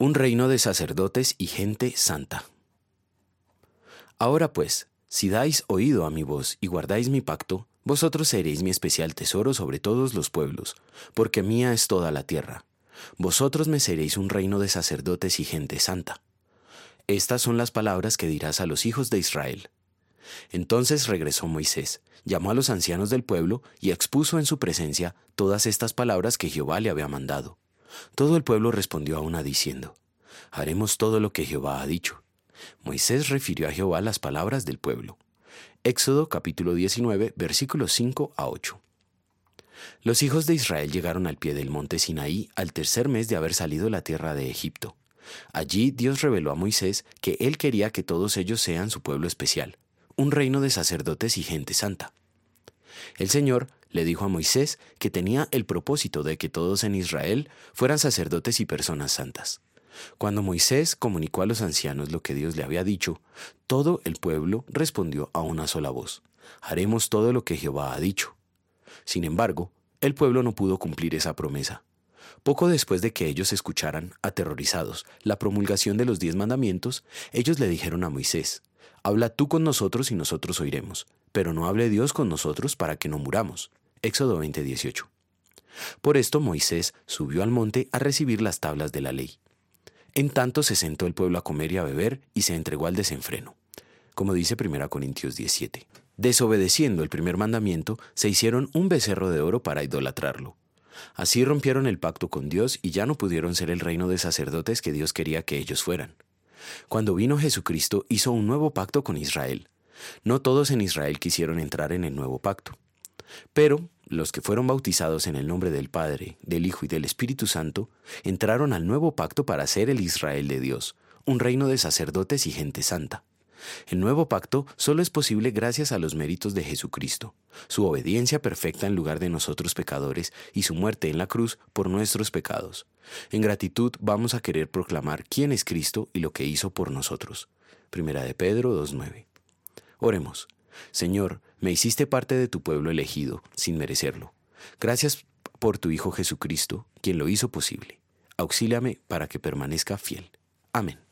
Un reino de sacerdotes y gente santa. Ahora pues, si dais oído a mi voz y guardáis mi pacto, vosotros seréis mi especial tesoro sobre todos los pueblos, porque mía es toda la tierra. Vosotros me seréis un reino de sacerdotes y gente santa. Estas son las palabras que dirás a los hijos de Israel. Entonces regresó Moisés, llamó a los ancianos del pueblo y expuso en su presencia todas estas palabras que Jehová le había mandado. Todo el pueblo respondió a una diciendo, Haremos todo lo que Jehová ha dicho. Moisés refirió a Jehová las palabras del pueblo. Éxodo capítulo 19 versículos 5 a 8. Los hijos de Israel llegaron al pie del monte Sinaí al tercer mes de haber salido la tierra de Egipto. Allí Dios reveló a Moisés que él quería que todos ellos sean su pueblo especial, un reino de sacerdotes y gente santa. El Señor le dijo a Moisés que tenía el propósito de que todos en Israel fueran sacerdotes y personas santas. Cuando Moisés comunicó a los ancianos lo que Dios le había dicho, todo el pueblo respondió a una sola voz, haremos todo lo que Jehová ha dicho. Sin embargo, el pueblo no pudo cumplir esa promesa. Poco después de que ellos escucharan, aterrorizados, la promulgación de los diez mandamientos, ellos le dijeron a Moisés, Habla tú con nosotros y nosotros oiremos, pero no hable Dios con nosotros para que no muramos. Éxodo 20:18. Por esto Moisés subió al monte a recibir las tablas de la ley. En tanto se sentó el pueblo a comer y a beber y se entregó al desenfreno, como dice 1 Corintios 17. Desobedeciendo el primer mandamiento, se hicieron un becerro de oro para idolatrarlo. Así rompieron el pacto con Dios y ya no pudieron ser el reino de sacerdotes que Dios quería que ellos fueran. Cuando vino Jesucristo hizo un nuevo pacto con Israel. No todos en Israel quisieron entrar en el nuevo pacto. Pero los que fueron bautizados en el nombre del Padre, del Hijo y del Espíritu Santo, entraron al nuevo pacto para ser el Israel de Dios, un reino de sacerdotes y gente santa. El nuevo pacto solo es posible gracias a los méritos de Jesucristo, su obediencia perfecta en lugar de nosotros pecadores y su muerte en la cruz por nuestros pecados. En gratitud vamos a querer proclamar quién es Cristo y lo que hizo por nosotros. Primera de Pedro 2.9. Oremos. Señor, me hiciste parte de tu pueblo elegido, sin merecerlo. Gracias por tu Hijo Jesucristo, quien lo hizo posible. Auxíliame para que permanezca fiel. Amén.